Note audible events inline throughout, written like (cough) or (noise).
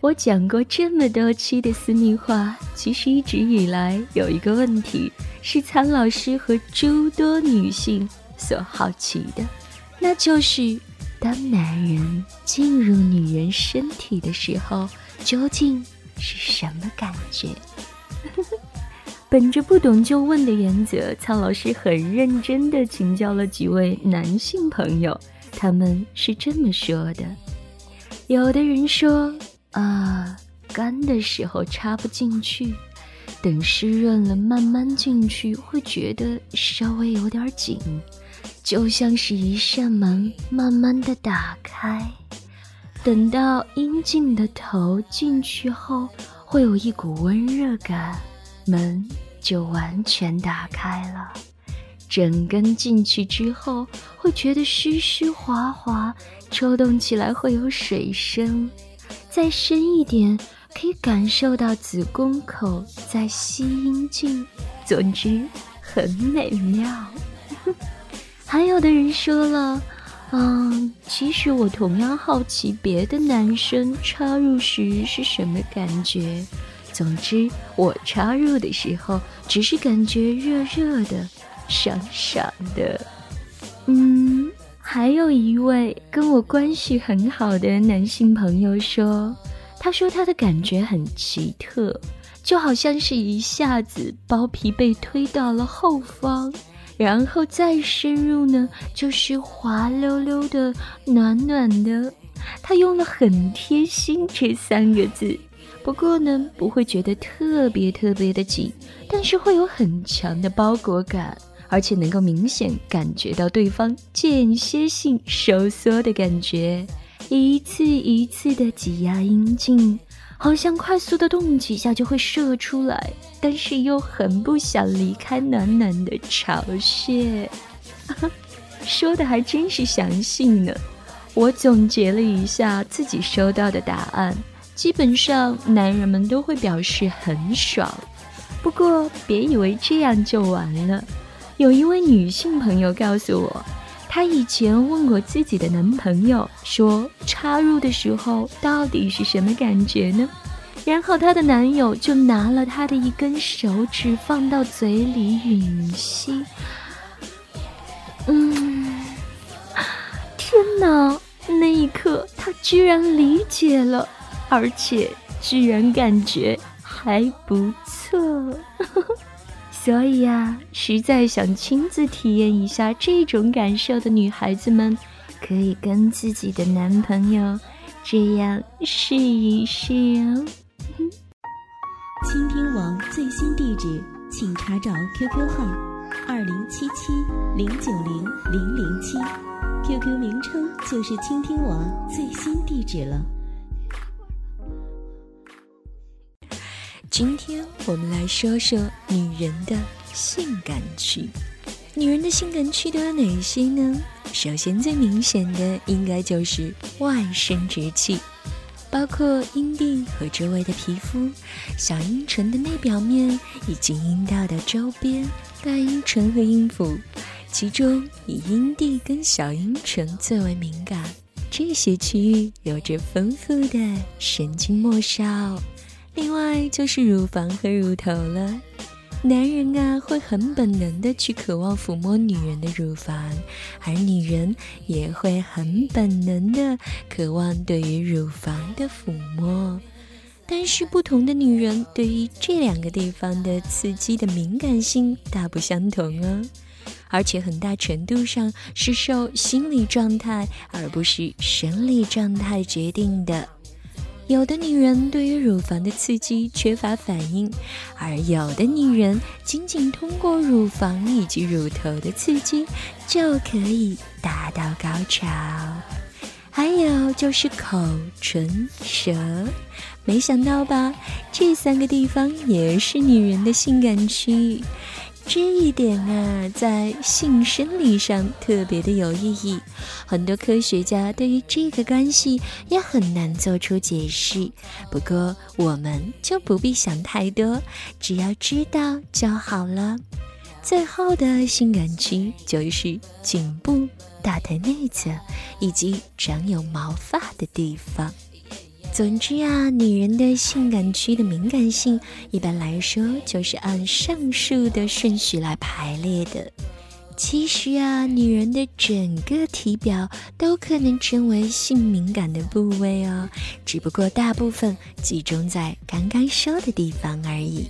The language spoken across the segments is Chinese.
我讲过这么多期的私密话，其实一直以来有一个问题是苍老师和诸多女性所好奇的，那就是当男人进入女人身体的时候，究竟是什么感觉？(laughs) 本着不懂就问的原则，苍老师很认真地请教了几位男性朋友，他们是这么说的：有的人说。啊，干的时候插不进去，等湿润了慢慢进去，会觉得稍微有点紧，就像是一扇门慢慢的打开。等到阴茎的头进去后，会有一股温热感，门就完全打开了。整根进去之后，会觉得湿湿滑滑，抽动起来会有水声。再深一点，可以感受到子宫口在吸阴茎，总之很美妙。(laughs) 还有的人说了，嗯，其实我同样好奇别的男生插入时是什么感觉。总之，我插入的时候只是感觉热热的、爽爽的。嗯。还有一位跟我关系很好的男性朋友说，他说他的感觉很奇特，就好像是一下子包皮被推到了后方，然后再深入呢，就是滑溜溜的、暖暖的。他用了很贴心这三个字，不过呢，不会觉得特别特别的紧，但是会有很强的包裹感。而且能够明显感觉到对方间歇性收缩的感觉，一次一次的挤压阴茎，好像快速的动几下就会射出来，但是又很不想离开暖暖的巢穴。说的还真是详细呢。我总结了一下自己收到的答案，基本上男人们都会表示很爽。不过别以为这样就完了。有一位女性朋友告诉我，她以前问过自己的男朋友，说插入的时候到底是什么感觉呢？然后她的男友就拿了她的一根手指放到嘴里吮吸，嗯，天哪！那一刻她居然理解了，而且居然感觉还不错。所以呀，实在想亲自体验一下这种感受的女孩子们，可以跟自己的男朋友 (laughs) 这样试一试哦。倾听网最新地址，请查找 QQ 号二零七七零九零零零七，QQ 名称就是倾听网最新地址了。今天我们来说说女人的性感区。女人的性感区都有哪些呢？首先，最明显的应该就是外生殖器，包括阴蒂和周围的皮肤、小阴唇的内表面以及阴道的周边、大阴唇和阴府。其中以阴蒂跟小阴唇最为敏感，这些区域有着丰富的神经末梢。另外就是乳房和乳头了，男人啊会很本能的去渴望抚摸女人的乳房，而女人也会很本能的渴望对于乳房的抚摸。但是不同的女人对于这两个地方的刺激的敏感性大不相同哦，而且很大程度上是受心理状态而不是生理状态决定的。有的女人对于乳房的刺激缺乏反应，而有的女人仅仅通过乳房以及乳头的刺激就可以达到高潮。还有就是口唇舌。没想到吧？这三个地方也是女人的性感区域。这一点啊，在性生理上特别的有意义。很多科学家对于这个关系也很难做出解释。不过，我们就不必想太多，只要知道就好了。最后的性感区就是颈部、大腿内侧以及长有毛发的地方。总之啊，女人的性感区的敏感性，一般来说就是按上述的顺序来排列的。其实啊，女人的整个体表都可能成为性敏感的部位哦，只不过大部分集中在刚刚说的地方而已。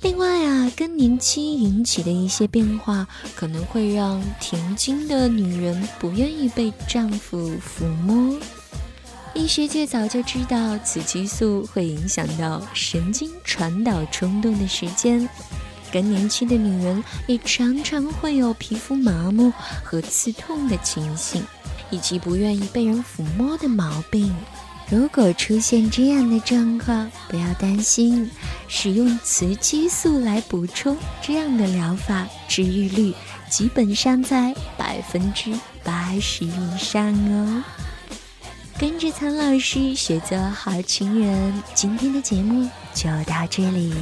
另外啊，更年期引起的一些变化，可能会让停经的女人不愿意被丈夫抚摸。医学界早就知道，雌激素会影响到神经传导冲动的时间。更年期的女人也常常会有皮肤麻木和刺痛的情形，以及不愿意被人抚摸的毛病。如果出现这样的状况，不要担心，使用雌激素来补充，这样的疗法治愈率基本上在百分之八十以上哦。跟着苍老师学做好情人，今天的节目就到这里。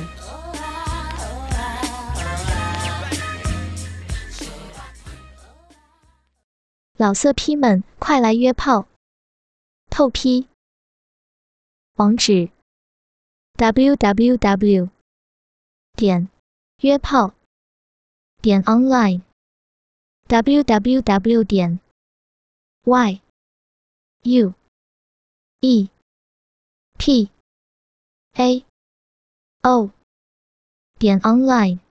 老色批们，快来约炮！透批。网址：w w w. 点约炮点 online w w w. 点 y u。E p a o 点 online。